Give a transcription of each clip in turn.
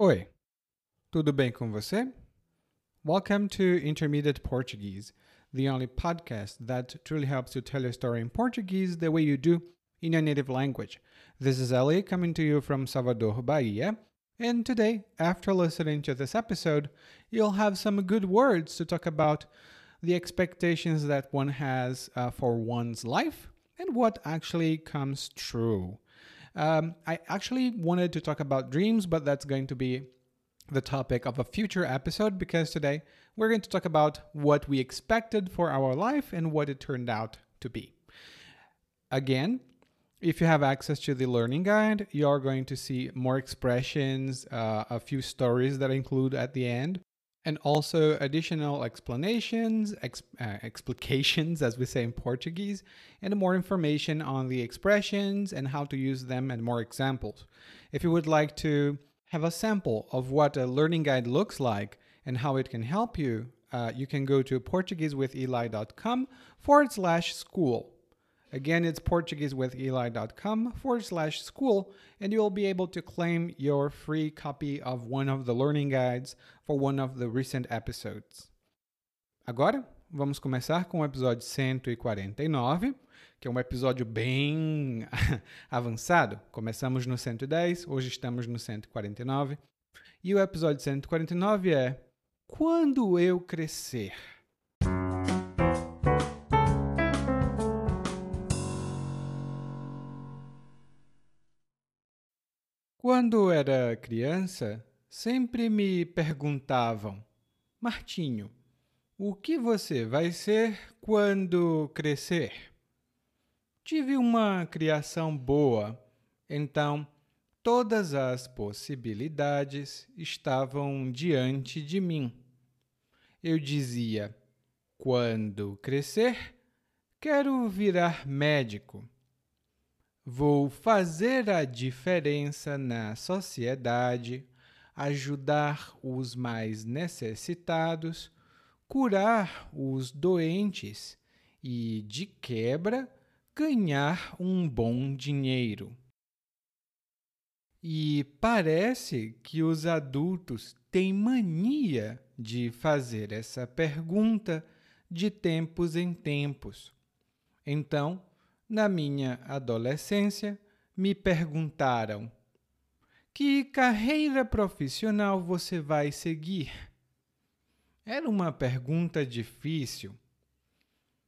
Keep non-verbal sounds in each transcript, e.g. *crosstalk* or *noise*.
Oi, tudo bem com você? Welcome to Intermediate Portuguese, the only podcast that truly helps you tell your story in Portuguese the way you do in your native language. This is Ellie coming to you from Salvador, Bahia. And today, after listening to this episode, you'll have some good words to talk about the expectations that one has uh, for one's life and what actually comes true. Um, I actually wanted to talk about dreams, but that's going to be the topic of a future episode because today we're going to talk about what we expected for our life and what it turned out to be. Again, if you have access to the learning guide, you're going to see more expressions, uh, a few stories that I include at the end, and also additional explanations, ex- uh, explications, *laughs* as we say in Portuguese, and more information on the expressions and how to use them and more examples. If you would like to have a sample of what a learning guide looks like and how it can help you, uh, you can go to PortugueseWithEli.com forward slash school. Again, it's PortugueseWithEli.com forward slash school, and you'll be able to claim your free copy of one of the learning guides for one of the recent episodes. Agora, vamos começar com o episódio 149, que é um episódio bem *laughs* avançado. Começamos no 110, hoje estamos no 149. E o episódio 149 é Quando eu crescer. Quando era criança, sempre me perguntavam: Martinho, o que você vai ser quando crescer? Tive uma criação boa, então todas as possibilidades estavam diante de mim. Eu dizia: quando crescer, quero virar médico. Vou fazer a diferença na sociedade, ajudar os mais necessitados, curar os doentes e, de quebra, ganhar um bom dinheiro. E parece que os adultos têm mania de fazer essa pergunta de tempos em tempos. Então, na minha adolescência, me perguntaram: que carreira profissional você vai seguir? Era uma pergunta difícil.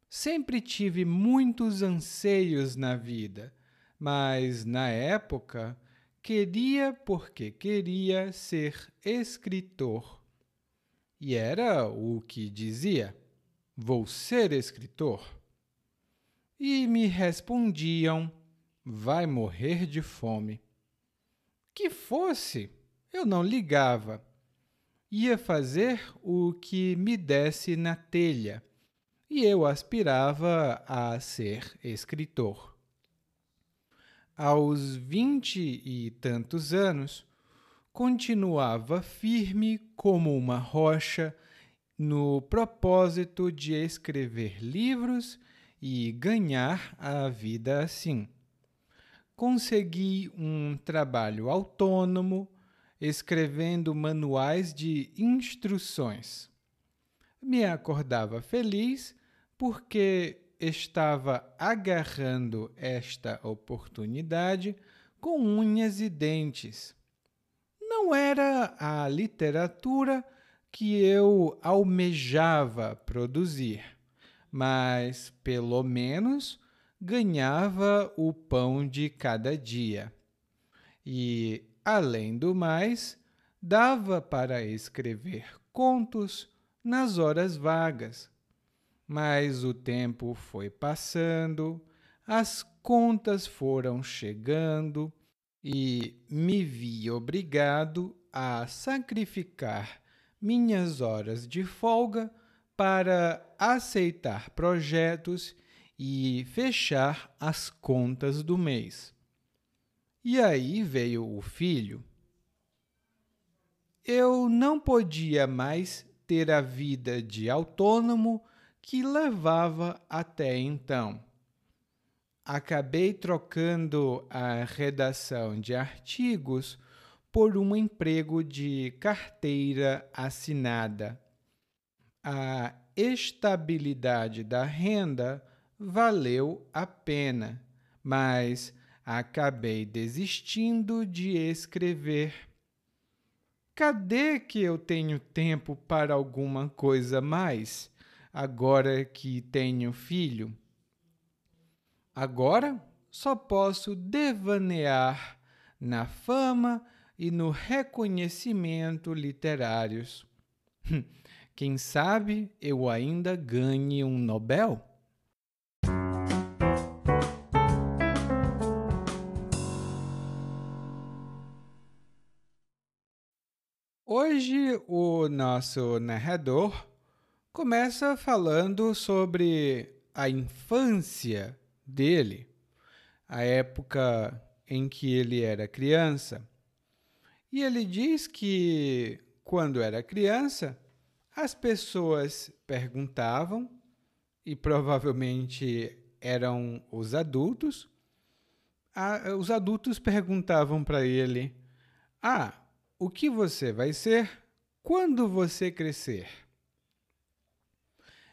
Sempre tive muitos anseios na vida, mas na época queria porque queria ser escritor. E era o que dizia: vou ser escritor e me respondiam: vai morrer de fome. Que fosse, eu não ligava. Ia fazer o que me desse na telha, e eu aspirava a ser escritor. Aos vinte e tantos anos, continuava firme como uma rocha no propósito de escrever livros e ganhar a vida assim. Consegui um trabalho autônomo, escrevendo manuais de instruções. Me acordava feliz porque estava agarrando esta oportunidade com unhas e dentes. Não era a literatura que eu almejava produzir mas pelo menos ganhava o pão de cada dia. E, além do mais, dava para escrever contos nas horas vagas. Mas o tempo foi passando, as contas foram chegando e me vi obrigado a sacrificar minhas horas de folga para aceitar projetos e fechar as contas do mês. E aí veio o filho. Eu não podia mais ter a vida de autônomo que levava até então. Acabei trocando a redação de artigos por um emprego de carteira assinada. A estabilidade da renda valeu a pena, mas acabei desistindo de escrever. Cadê que eu tenho tempo para alguma coisa mais, agora que tenho filho? Agora só posso devanear na fama e no reconhecimento literários. *laughs* Quem sabe eu ainda ganhe um Nobel? Hoje o nosso narrador começa falando sobre a infância dele, a época em que ele era criança. E ele diz que quando era criança, as pessoas perguntavam, e provavelmente eram os adultos, os adultos perguntavam para ele: Ah, o que você vai ser quando você crescer?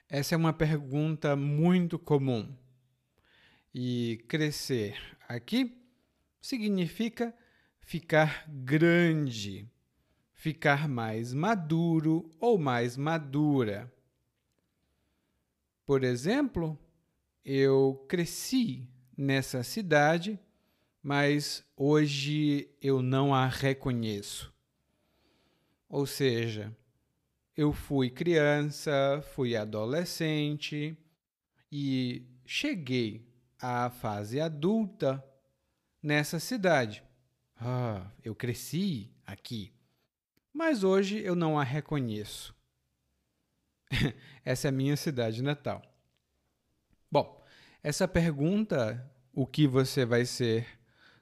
Essa é uma pergunta muito comum. E crescer aqui significa ficar grande, ficar mais maduro ou mais madura. Por exemplo, eu cresci nessa cidade, mas hoje eu não a reconheço. Ou seja, eu fui criança, fui adolescente e cheguei à fase adulta nessa cidade. Ah, eu cresci aqui, mas hoje eu não a reconheço. *laughs* essa é a minha cidade natal. Bom, essa pergunta, o que você vai ser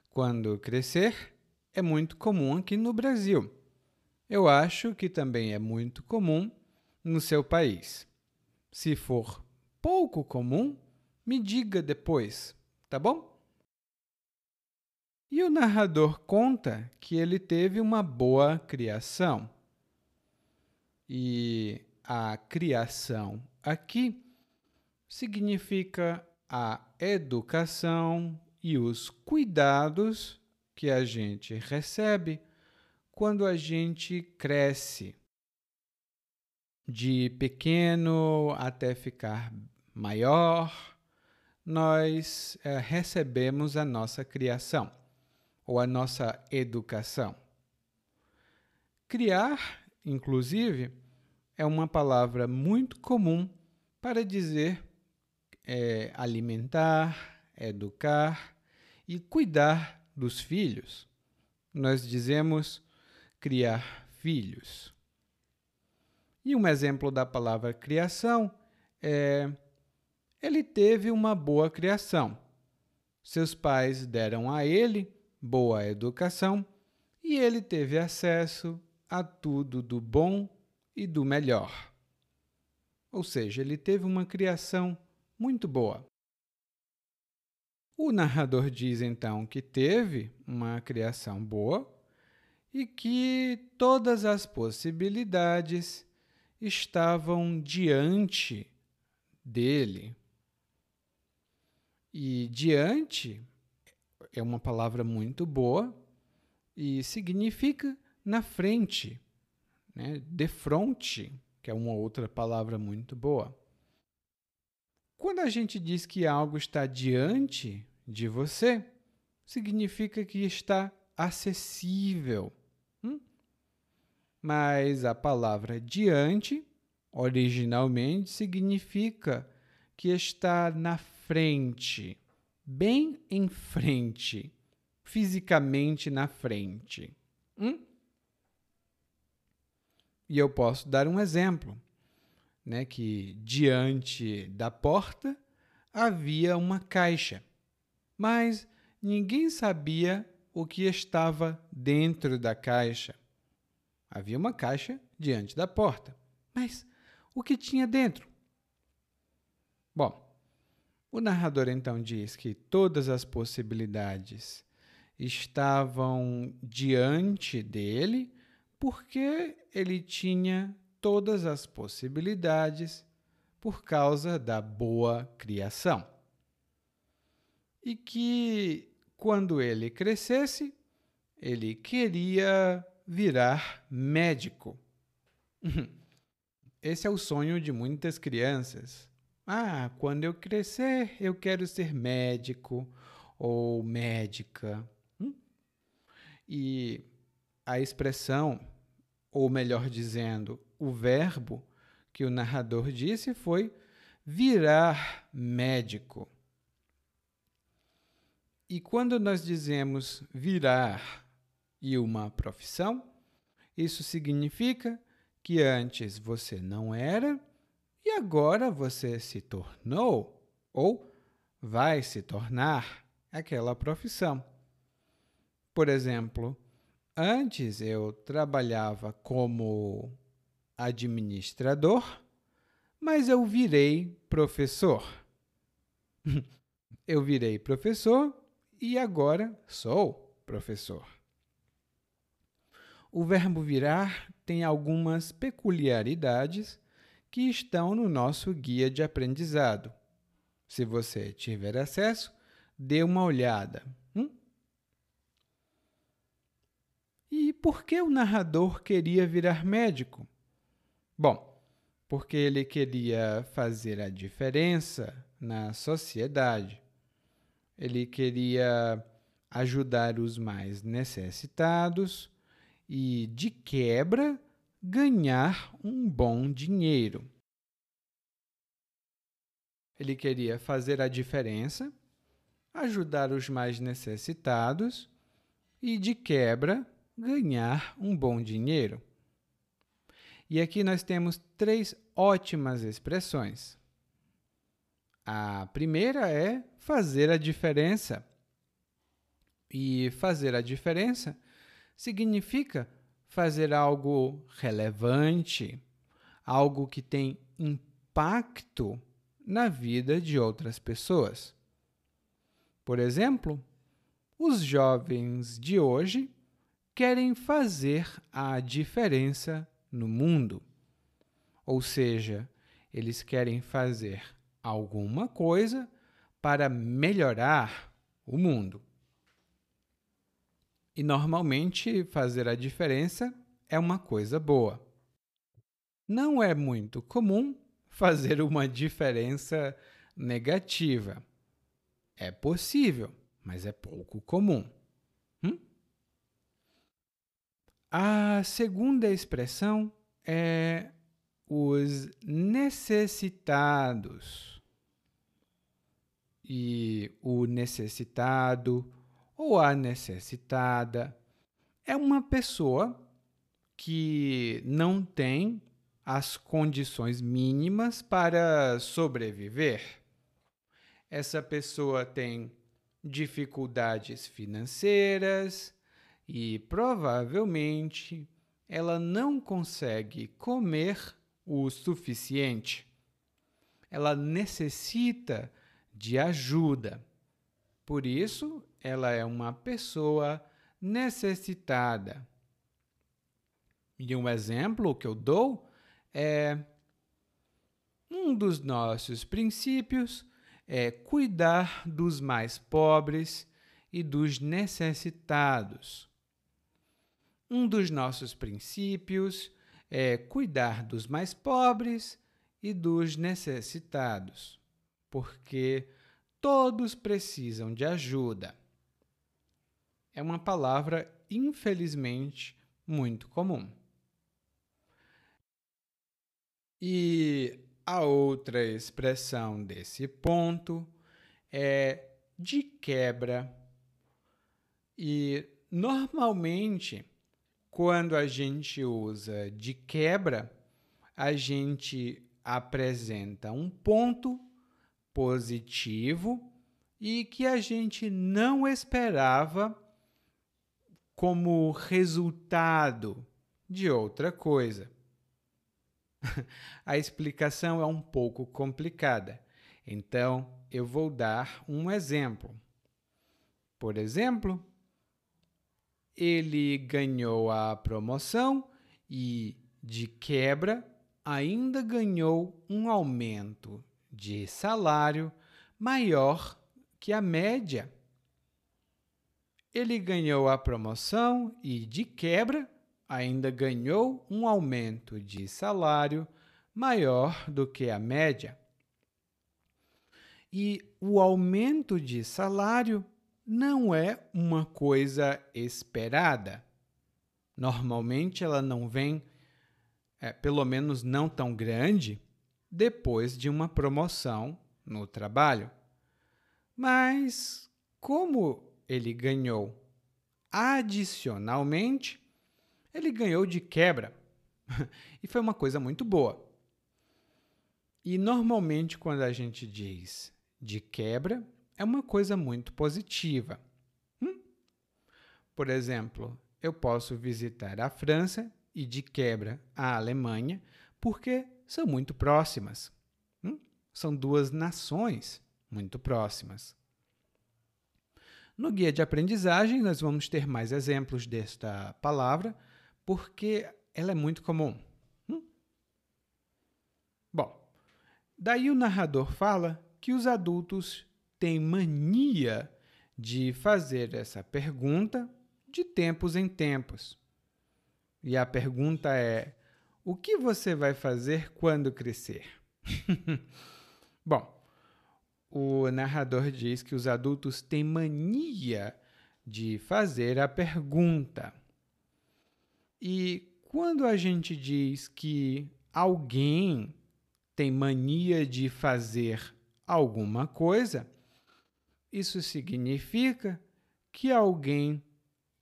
quando crescer, é muito comum aqui no Brasil. Eu acho que também é muito comum no seu país. Se for pouco comum, me diga depois, tá bom? E o narrador conta que ele teve uma boa criação. E a criação aqui significa a educação e os cuidados que a gente recebe quando a gente cresce de pequeno até ficar maior, nós é, recebemos a nossa criação ou a nossa educação. Criar, inclusive, é uma palavra muito comum para dizer é, alimentar, educar e cuidar dos filhos. Nós dizemos criar filhos. E um exemplo da palavra criação é: ele teve uma boa criação. Seus pais deram a ele boa educação e ele teve acesso a tudo do bom e do melhor. Ou seja, ele teve uma criação muito boa. O narrador diz então que teve uma criação boa e que todas as possibilidades estavam diante dele. E diante é uma palavra muito boa e significa na frente, né? de frente, que é uma outra palavra muito boa. Quando a gente diz que algo está diante de você, significa que está acessível mas a palavra diante, originalmente, significa que está na frente, bem em frente, fisicamente na frente. Hum? E eu posso dar um exemplo, né, que diante da porta havia uma caixa, mas ninguém sabia o que estava dentro da caixa. Havia uma caixa diante da porta. Mas o que tinha dentro? Bom, o narrador então diz que todas as possibilidades estavam diante dele porque ele tinha todas as possibilidades por causa da boa criação. E que quando ele crescesse, ele queria virar médico. *laughs* Esse é o sonho de muitas crianças. Ah, quando eu crescer, eu quero ser médico ou médica. Hum? E a expressão, ou melhor dizendo, o verbo que o narrador disse foi virar médico. E quando nós dizemos virar e uma profissão, isso significa que antes você não era e agora você se tornou ou vai se tornar aquela profissão. Por exemplo, antes eu trabalhava como administrador, mas eu virei professor. *laughs* eu virei professor e agora sou professor. O verbo virar tem algumas peculiaridades que estão no nosso guia de aprendizado. Se você tiver acesso, dê uma olhada. Hum? E por que o narrador queria virar médico? Bom, porque ele queria fazer a diferença na sociedade. Ele queria ajudar os mais necessitados e, de quebra, ganhar um bom dinheiro. Ele queria fazer a diferença, ajudar os mais necessitados e, de quebra, ganhar um bom dinheiro. E aqui nós temos três ótimas expressões. A primeira é fazer a diferença. E fazer a diferença significa fazer algo relevante, algo que tem impacto na vida de outras pessoas. Por exemplo, os jovens de hoje querem fazer a diferença no mundo. Ou seja, eles querem fazer alguma coisa para melhorar o mundo. E normalmente fazer a diferença é uma coisa boa. Não é muito comum *laughs* fazer uma diferença negativa. É possível, mas é pouco comum. Hum? A segunda expressão é os necessitados. E o necessitado ou a necessitada é uma pessoa que não tem as condições mínimas para sobreviver. Essa pessoa tem dificuldades financeiras e provavelmente ela não consegue comer o suficiente. Ela necessita de ajuda. Por isso, ela é uma pessoa necessitada. E um exemplo que eu dou é um dos nossos princípios é cuidar dos mais pobres e dos necessitados. Um dos nossos princípios é cuidar dos mais pobres e dos necessitados, porque todos precisam de ajuda é uma palavra, infelizmente, muito comum. E a outra expressão desse ponto é de quebra. E normalmente, quando a gente usa de quebra, a gente apresenta um ponto positivo e que a gente não esperava como resultado de outra coisa. *laughs* A explicação é um pouco complicada, então eu vou dar um exemplo. Por exemplo, ele ganhou a promoção e, de quebra, ainda ganhou um aumento de salário maior que a média. Ele ganhou a promoção e, de quebra, ainda ganhou um aumento de salário maior do que a média. E o aumento de salário não é uma coisa esperada. Normalmente ela não vem, é, pelo menos não tão grande, depois de uma promoção no trabalho. Mas, como ele ganhou adicionalmente, ele ganhou de quebra. *laughs* e foi uma coisa muito boa. E normalmente, quando a gente diz de quebra, é uma coisa muito positiva. Hum? Por exemplo, eu posso visitar a França e de quebra a Alemanha, porque são muito próximas. Hum? São duas nações muito próximas. No guia de aprendizagem, nós vamos ter mais exemplos desta palavra, porque ela é muito comum. Hum? Bom, daí o narrador fala que os adultos têm mania de fazer essa pergunta de tempos em tempos. E a pergunta é: o que você vai fazer quando crescer? *laughs* Bom, o narrador diz que os adultos têm mania de fazer a pergunta. E quando a gente diz que alguém tem mania de fazer alguma coisa, isso significa que alguém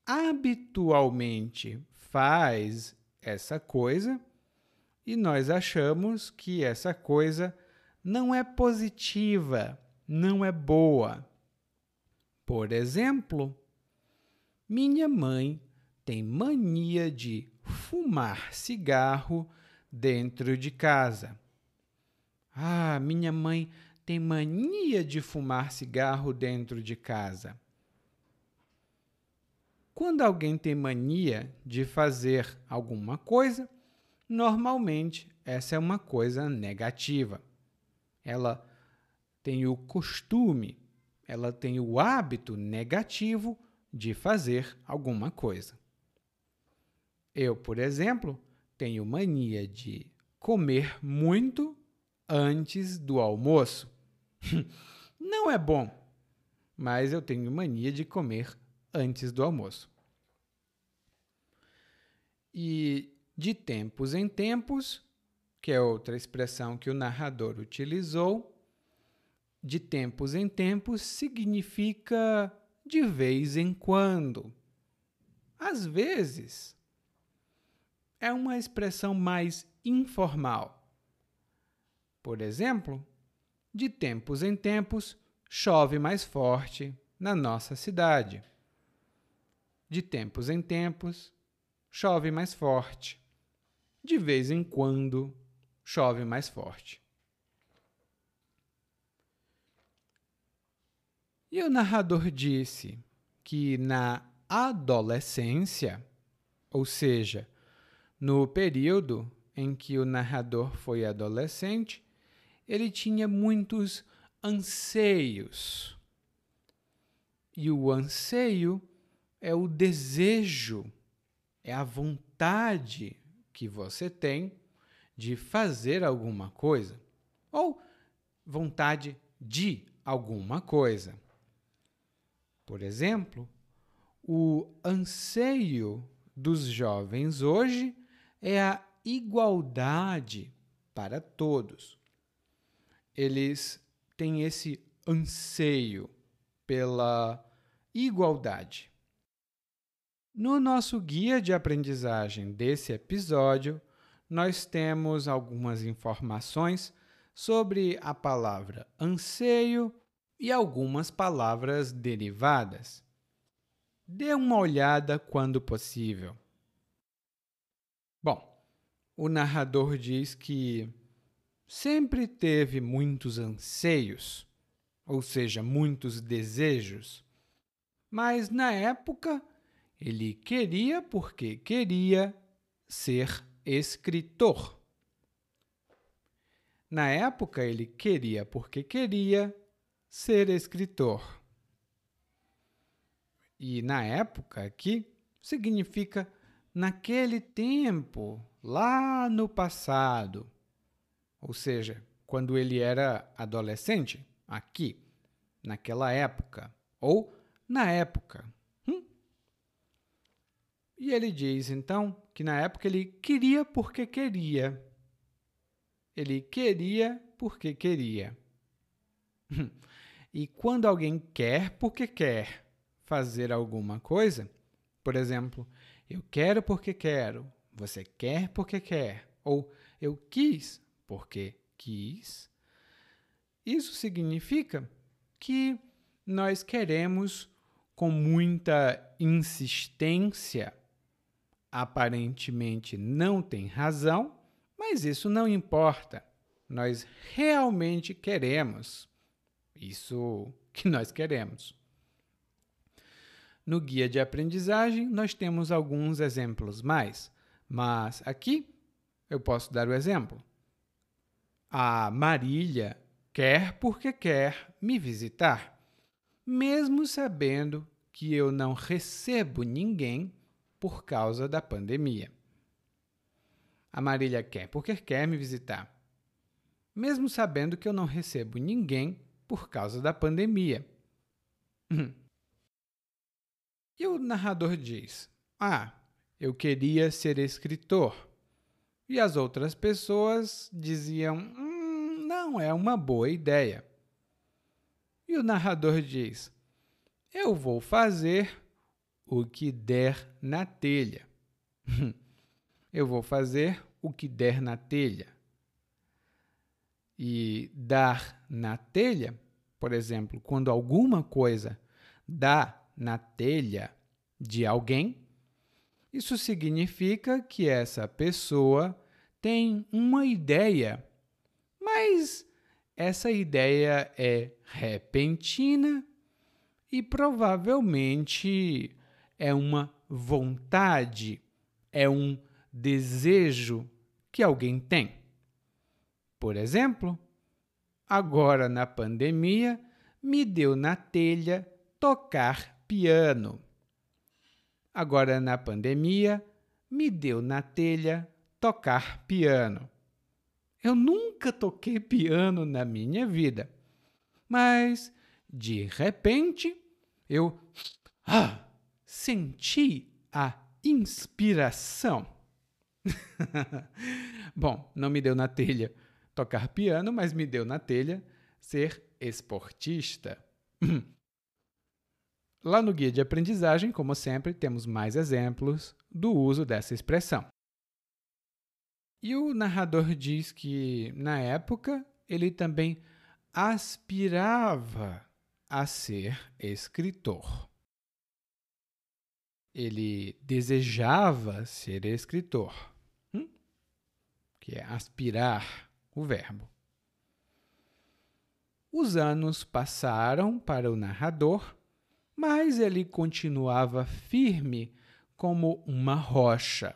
habitualmente faz essa coisa e nós achamos que essa coisa não é positiva, não é boa. Por exemplo, minha mãe tem mania de fumar cigarro dentro de casa. Ah, minha mãe tem mania de fumar cigarro dentro de casa. Quando alguém tem mania de fazer alguma coisa, normalmente essa é uma coisa negativa. Ela tem o costume, ela tem o hábito negativo de fazer alguma coisa. Eu, por exemplo, tenho mania de comer muito antes do almoço. *laughs* Não é bom, mas eu tenho mania de comer antes do almoço. E de tempos em tempos, que é outra expressão que o narrador utilizou, de tempos em tempos significa de vez em quando. Às vezes, é uma expressão mais informal. Por exemplo, de tempos em tempos chove mais forte na nossa cidade. De tempos em tempos chove mais forte. De vez em quando chove mais forte. E o narrador disse que na adolescência, ou seja, no período em que o narrador foi adolescente, ele tinha muitos anseios. E o anseio é o desejo, é a vontade que você tem de fazer alguma coisa, ou vontade de alguma coisa. Por exemplo, o anseio dos jovens hoje é a igualdade para todos. Eles têm esse anseio pela igualdade. No nosso guia de aprendizagem desse episódio, nós temos algumas informações sobre a palavra anseio e algumas palavras derivadas. Dê uma olhada quando possível. Bom, o narrador diz que sempre teve muitos anseios, ou seja, muitos desejos, mas na época Ele queria porque queria ser escritor. Na época, ele queria porque queria ser escritor. E na época aqui significa naquele tempo, lá no passado. Ou seja, quando ele era adolescente, aqui, naquela época, ou na época. Hum? E ele diz então que na época ele queria porque queria. Ele queria porque queria. E quando alguém quer porque quer fazer alguma coisa, por exemplo, eu quero porque quero, você quer porque quer, ou eu quis porque quis, isso significa que nós queremos com muita insistência, aparentemente não tem razão, mas isso não importa. Nós realmente queremos isso que nós queremos. No guia de aprendizagem, nós temos alguns exemplos mais, mas aqui eu posso dar o exemplo. A Marília quer porque quer me visitar, mesmo sabendo que eu não recebo ninguém por causa da pandemia. A Marília quer porque quer me visitar, mesmo sabendo que eu não recebo ninguém por causa da pandemia. E o narrador diz: Ah, eu queria ser escritor. E as outras pessoas diziam: hum, Não é uma boa ideia. E o narrador diz: Eu vou fazer o que der na telha. eu vou fazer o que der na telha. E dar na telha, por exemplo, quando alguma coisa dá na telha de alguém, isso significa que essa pessoa tem uma ideia, mas essa ideia é repentina e provavelmente é uma vontade, é um desejo que alguém tem. Por exemplo, agora na pandemia, me deu na telha tocar piano. Agora, na pandemia, me deu na telha tocar piano. Eu nunca toquei piano na minha vida, mas de repente eu ah, senti a inspiração. *laughs* Bom, não me deu na telha tocar piano, mas me deu na telha ser esportista. *clears throat* Lá no guia de aprendizagem, como sempre, temos mais exemplos do uso dessa expressão. E o narrador diz que, na época, ele também aspirava a ser escritor. Ele desejava ser escritor, hum? que é aspirar o verbo. Os anos passaram para o narrador mas ele continuava firme como uma rocha.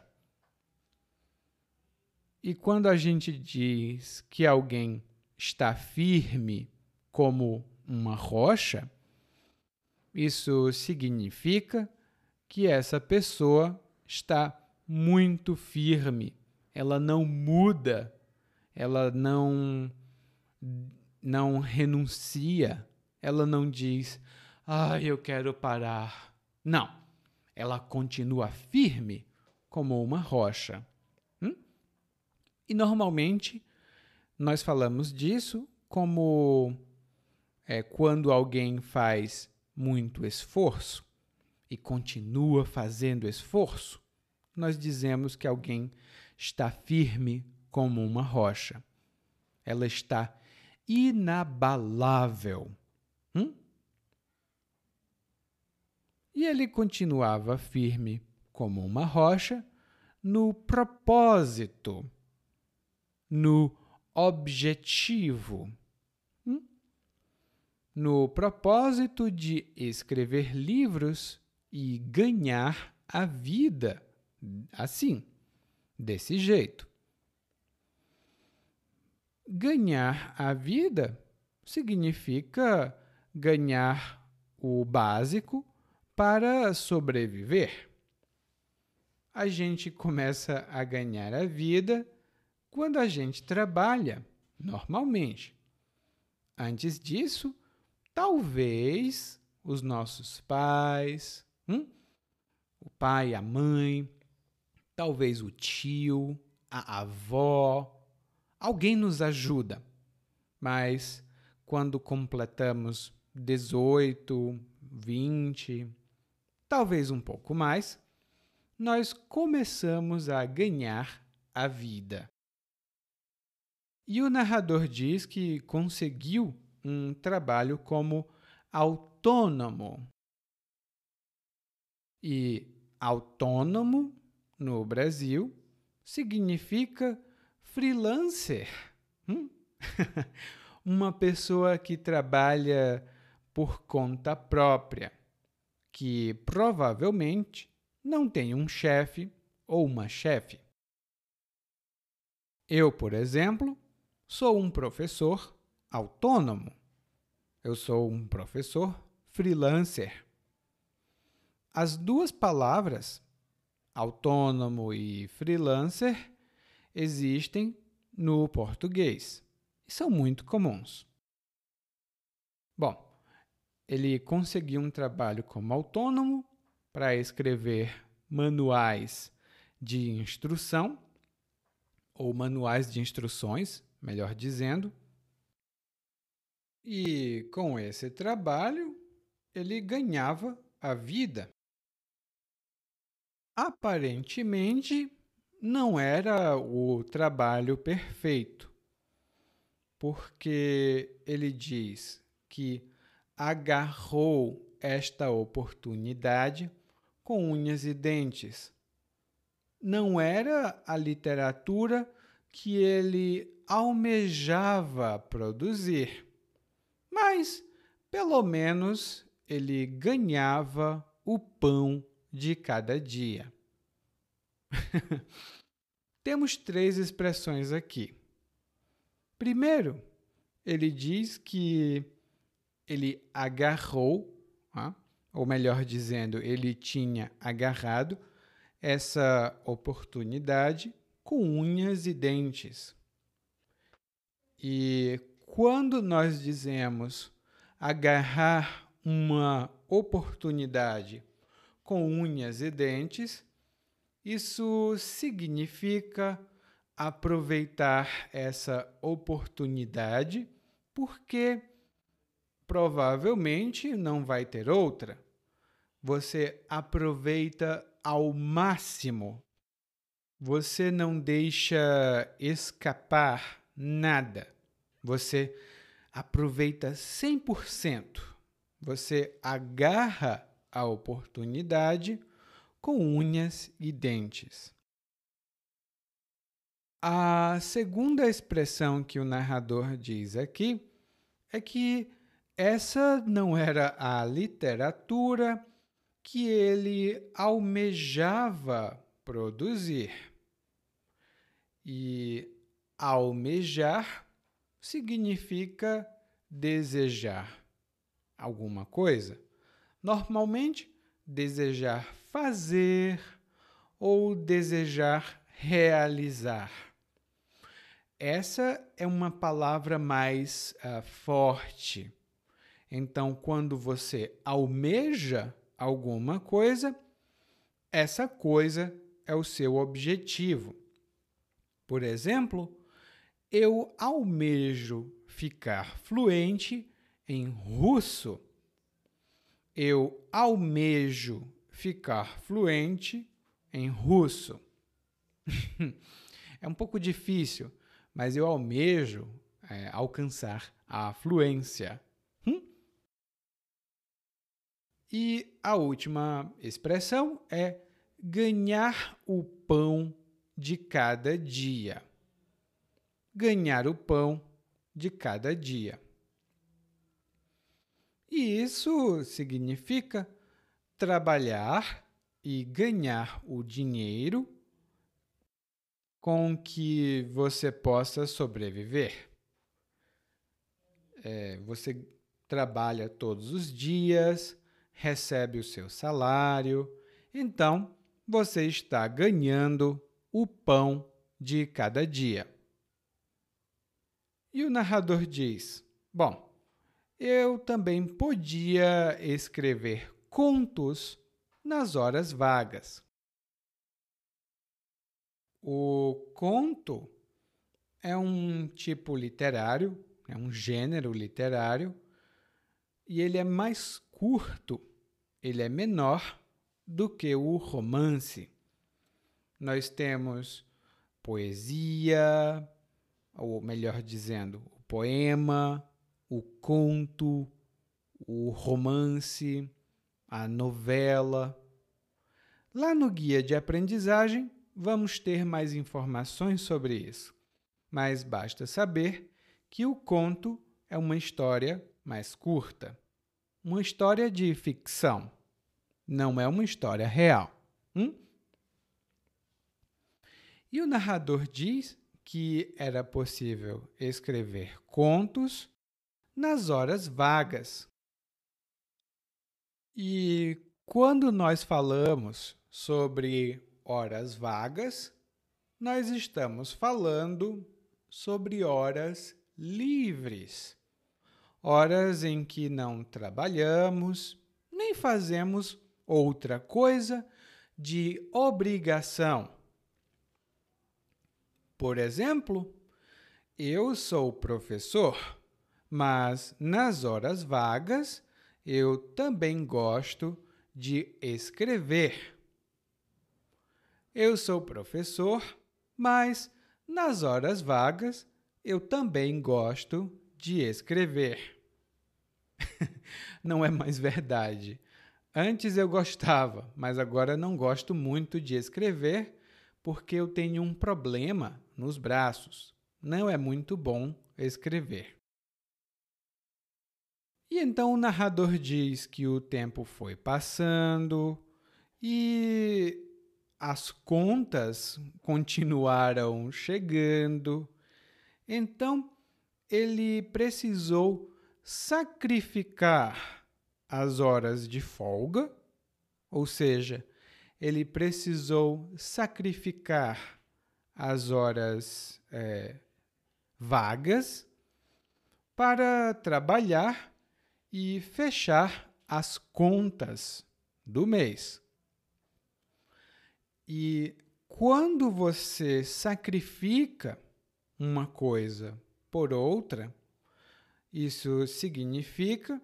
E quando a gente diz que alguém está firme como uma rocha, isso significa que essa pessoa está muito firme, ela não muda, ela não não renuncia, ela não diz: ah, eu quero parar. Não, ela continua firme como uma rocha. Hum? E normalmente nós falamos disso como é, quando alguém faz muito esforço e continua fazendo esforço, nós dizemos que alguém está firme como uma rocha. Ela está inabalável. Hum? E ele continuava firme como uma rocha no propósito, no objetivo, hum? no propósito de escrever livros e ganhar a vida assim, desse jeito. Ganhar a vida significa ganhar o básico para sobreviver. A gente começa a ganhar a vida quando a gente trabalha, normalmente. Antes disso, talvez os nossos pais, hum? o pai, a mãe, talvez o tio, a avó, alguém nos ajuda. Mas quando completamos 18, 20, talvez um pouco mais, nós começamos a ganhar a vida. E o narrador diz que conseguiu um trabalho como autônomo. E autônomo no Brasil significa freelancer. Hum? *laughs* Uma pessoa que trabalha por conta própria, que provavelmente não tem um chefe ou uma chefe. Eu, por exemplo, Sou um professor autônomo. Eu sou um professor freelancer. As duas palavras, autônomo e freelancer, existem no português e são muito comuns. Bom, ele conseguiu um trabalho como autônomo para escrever manuais de instrução ou manuais de instruções melhor dizendo. E com esse trabalho, ele ganhava a vida. Aparentemente, não era o trabalho perfeito, porque ele diz que agarrou esta oportunidade com unhas e dentes. Não era a literatura que ele almejava produzir, mas pelo menos ele ganhava o pão de cada dia. *laughs* Temos três expressões aqui. Primeiro, ele diz que ele agarrou, ou melhor dizendo, ele tinha agarrado essa oportunidade com unhas e dentes. E quando nós dizemos agarrar uma oportunidade com unhas e dentes, isso significa aproveitar essa oportunidade porque provavelmente não vai ter outra. Você aproveita ao máximo. Você não deixa escapar nada. Você aproveita 100%. Você agarra a oportunidade com unhas e dentes. A segunda expressão que o narrador diz aqui é que essa não era a literatura que ele almejava produzir. E Almejar significa desejar alguma coisa. Normalmente, desejar fazer ou desejar realizar. Essa é uma palavra mais uh, forte. Então, quando você almeja alguma coisa, essa coisa é o seu objetivo. Por exemplo, eu almejo ficar fluente em russo. Eu almejo ficar fluente em russo. *laughs* é um pouco difícil, mas eu almejo é, alcançar a fluência. Hum? E a última expressão é ganhar o pão de cada dia ganhar o pão de cada dia. E isso significa trabalhar e ganhar o dinheiro com que você possa sobreviver. É, você trabalha todos os dias, recebe o seu salário, então você está ganhando o pão de cada dia. E o narrador diz: Bom, eu também podia escrever contos nas horas vagas. O conto é um tipo literário, é um gênero literário, e ele é mais curto, ele é menor do que o romance. Nós temos poesia, ou melhor dizendo, o poema, o conto, o romance, a novela. Lá no guia de aprendizagem, vamos ter mais informações sobre isso, mas basta saber que o conto é uma história mais curta, uma história de ficção, não é uma história real. Hum? E o narrador diz que era possível escrever contos nas horas vagas. E quando nós falamos sobre horas vagas, nós estamos falando sobre horas livres. Horas em que não trabalhamos, nem fazemos outra coisa de obrigação. Por exemplo, eu sou professor, mas nas horas vagas eu também gosto de escrever. Eu sou professor, mas nas horas vagas eu também gosto de escrever. *laughs* não é mais verdade. Antes eu gostava, mas agora não gosto muito de escrever porque eu tenho um problema nos braços. Não é muito bom escrever. E então o narrador diz que o tempo foi passando e as contas continuaram chegando. Então ele precisou sacrificar as horas de folga, ou seja, ele precisou sacrificar as horas é, vagas para trabalhar e fechar as contas do mês. E quando você sacrifica uma coisa por outra, isso significa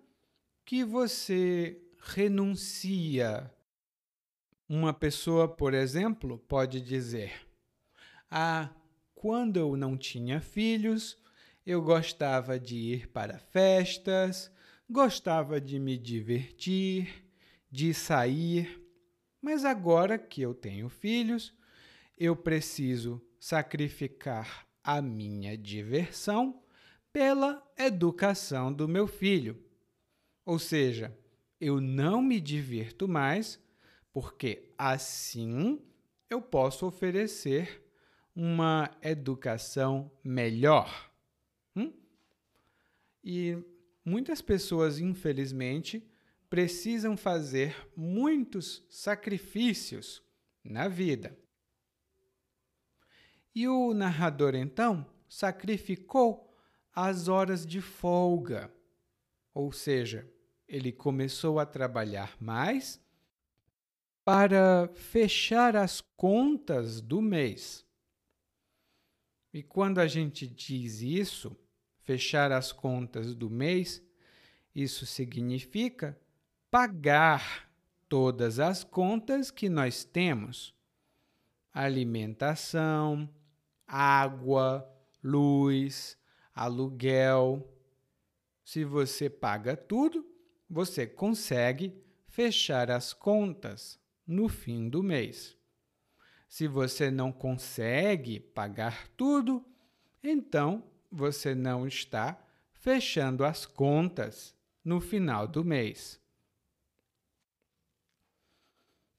que você renuncia uma pessoa, por exemplo, pode dizer: Ah, quando eu não tinha filhos, eu gostava de ir para festas, gostava de me divertir, de sair, mas agora que eu tenho filhos, eu preciso sacrificar a minha diversão pela educação do meu filho. Ou seja, eu não me divirto mais porque assim eu posso oferecer uma educação melhor. Hum? E muitas pessoas, infelizmente, precisam fazer muitos sacrifícios na vida. E o narrador, então, sacrificou as horas de folga, ou seja, ele começou a trabalhar mais para fechar as contas do mês. E quando a gente diz isso, fechar as contas do mês, isso significa pagar todas as contas que nós temos: alimentação, água, luz, aluguel. Se você paga tudo, você consegue fechar as contas no fim do mês. Se você não consegue pagar tudo, então você não está fechando as contas no final do mês.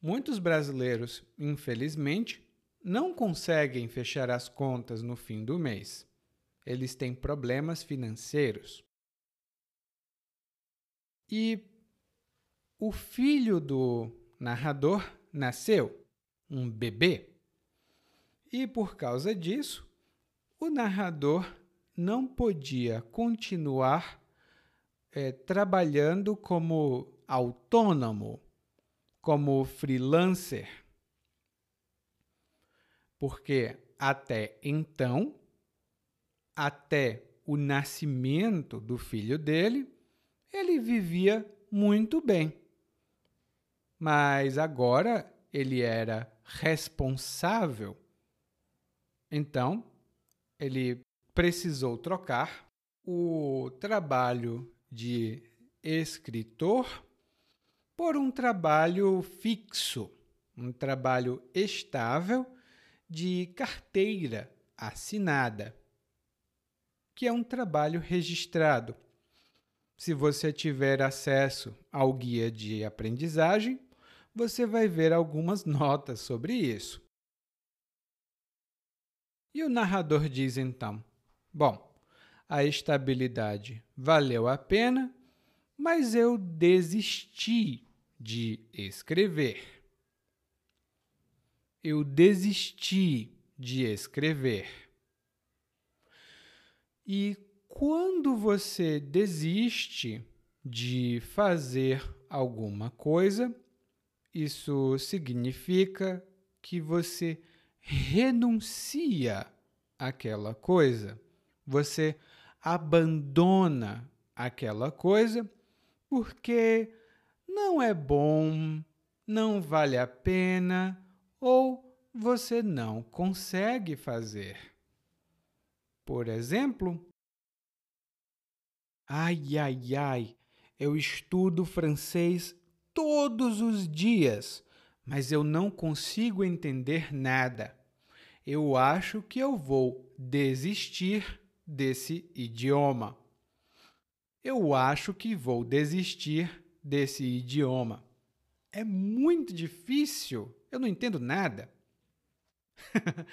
Muitos brasileiros, infelizmente, não conseguem fechar as contas no fim do mês. Eles têm problemas financeiros. E o filho do narrador nasceu, um bebê. E por causa disso, o narrador não podia continuar é, trabalhando como autônomo, como freelancer porque até então, até o nascimento do filho dele, ele vivia muito bem. Mas agora ele era responsável. Então, ele precisou trocar o trabalho de escritor por um trabalho fixo, um trabalho estável de carteira assinada, que é um trabalho registrado. Se você tiver acesso ao guia de aprendizagem, você vai ver algumas notas sobre isso. E o narrador diz então: Bom, a estabilidade valeu a pena, mas eu desisti de escrever eu desisti de escrever. E quando você desiste de fazer alguma coisa, isso significa que você renuncia àquela coisa. Você abandona aquela coisa porque não é bom, não vale a pena ou você não consegue fazer. Por exemplo, ai, ai, ai, eu estudo francês todos os dias, mas eu não consigo entender nada. Eu acho que eu vou desistir desse idioma. Eu acho que vou desistir desse idioma. É muito difícil. Eu não entendo nada. *laughs*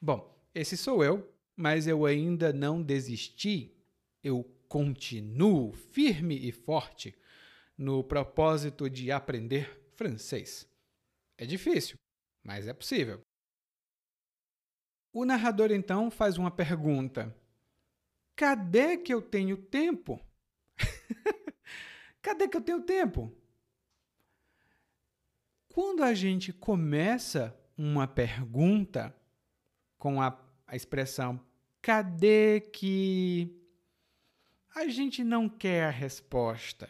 Bom, esse sou eu, mas eu ainda não desisti. Eu continuo firme e forte no propósito de aprender francês. É difícil, mas é possível. O narrador então faz uma pergunta: Cadê que eu tenho tempo? *laughs* Cadê que eu tenho tempo? Quando a gente começa uma pergunta com a, a expressão cadê que a gente não quer a resposta.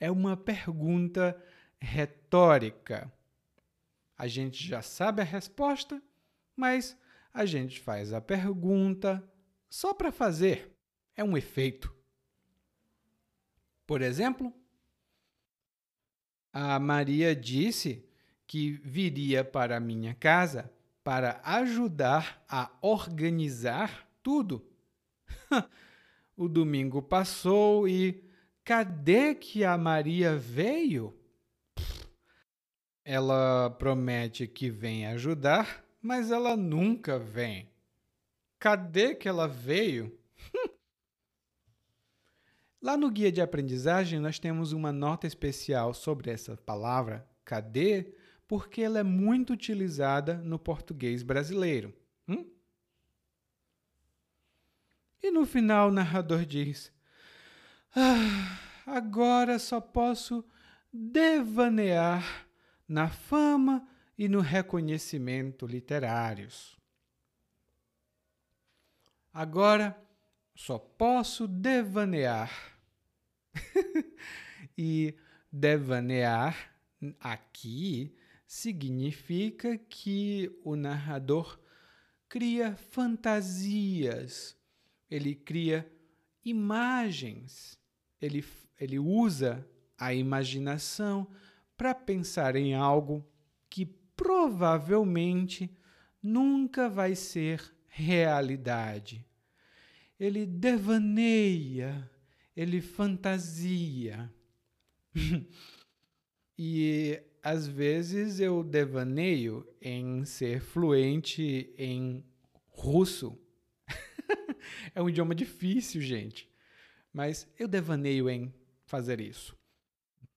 É uma pergunta retórica. A gente já sabe a resposta, mas a gente faz a pergunta só para fazer. É um efeito. Por exemplo, a Maria disse que viria para minha casa para ajudar a organizar tudo. *laughs* o domingo passou e cadê que a Maria veio? Ela promete que vem ajudar, mas ela nunca vem. Cadê que ela veio? *laughs* Lá no guia de aprendizagem, nós temos uma nota especial sobre essa palavra, cadê, porque ela é muito utilizada no português brasileiro. Hum? E no final, o narrador diz: ah, agora só posso devanear na fama e no reconhecimento literários. Agora só posso devanear. *laughs* E devanear aqui significa que o narrador cria fantasias, ele cria imagens, ele, ele usa a imaginação para pensar em algo que provavelmente nunca vai ser realidade. Ele devaneia ele fantasia. *laughs* e às vezes eu devaneio em ser fluente em russo. *laughs* é um idioma difícil, gente. Mas eu devaneio em fazer isso.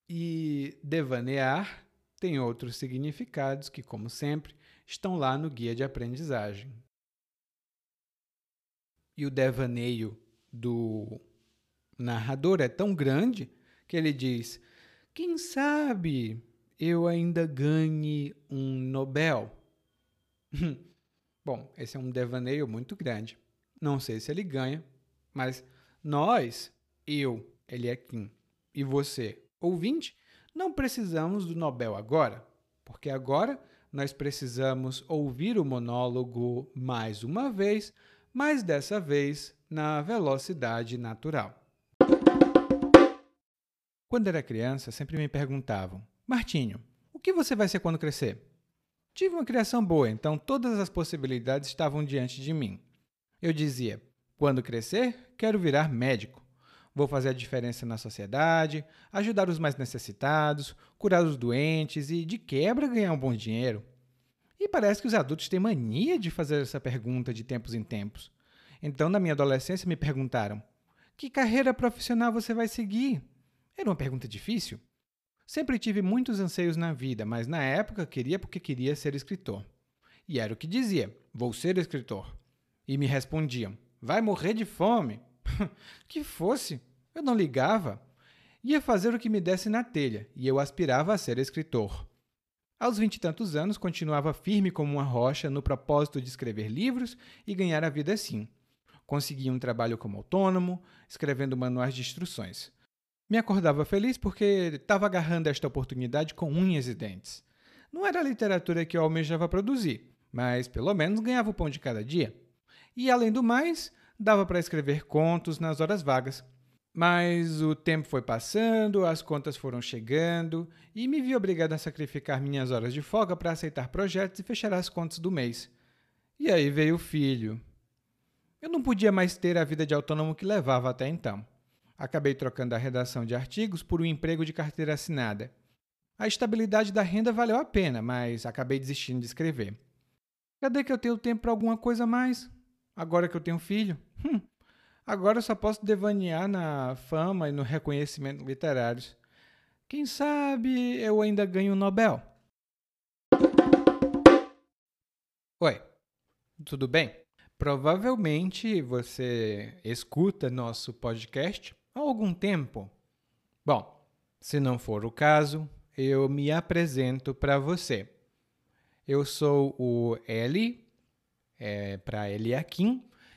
E devanear tem outros significados que, como sempre, estão lá no guia de aprendizagem. E o devaneio do narrador é tão grande que ele diz: Quem sabe eu ainda ganhe um Nobel? *laughs* Bom, esse é um devaneio muito grande. Não sei se ele ganha, mas nós, eu, ele é Kim, e você, ouvinte, não precisamos do Nobel agora, porque agora nós precisamos ouvir o monólogo mais uma vez, mas dessa vez na velocidade natural. Quando era criança, sempre me perguntavam: Martinho, o que você vai ser quando crescer? Tive uma criação boa, então todas as possibilidades estavam diante de mim. Eu dizia: quando crescer, quero virar médico. Vou fazer a diferença na sociedade, ajudar os mais necessitados, curar os doentes e, de quebra, ganhar um bom dinheiro. E parece que os adultos têm mania de fazer essa pergunta de tempos em tempos. Então, na minha adolescência, me perguntaram: que carreira profissional você vai seguir? Era uma pergunta difícil. Sempre tive muitos anseios na vida, mas na época queria porque queria ser escritor. E era o que dizia: vou ser escritor. E me respondiam: vai morrer de fome. *laughs* que fosse, eu não ligava. Ia fazer o que me desse na telha, e eu aspirava a ser escritor. Aos vinte e tantos anos, continuava firme como uma rocha no propósito de escrever livros e ganhar a vida assim. Consegui um trabalho como autônomo, escrevendo manuais de instruções. Me acordava feliz porque estava agarrando esta oportunidade com unhas e dentes. Não era a literatura que eu almejava produzir, mas pelo menos ganhava o pão de cada dia. E além do mais, dava para escrever contos nas horas vagas. Mas o tempo foi passando, as contas foram chegando e me vi obrigado a sacrificar minhas horas de folga para aceitar projetos e fechar as contas do mês. E aí veio o filho. Eu não podia mais ter a vida de autônomo que levava até então. Acabei trocando a redação de artigos por um emprego de carteira assinada. A estabilidade da renda valeu a pena, mas acabei desistindo de escrever. Cadê que eu tenho tempo para alguma coisa mais? Agora que eu tenho filho? Hum, agora eu só posso devanear na fama e no reconhecimento literários. Quem sabe eu ainda ganho o Nobel? Oi, tudo bem? Provavelmente você escuta nosso podcast há algum tempo. Bom, se não for o caso, eu me apresento para você. Eu sou o Eli é, para Eliakim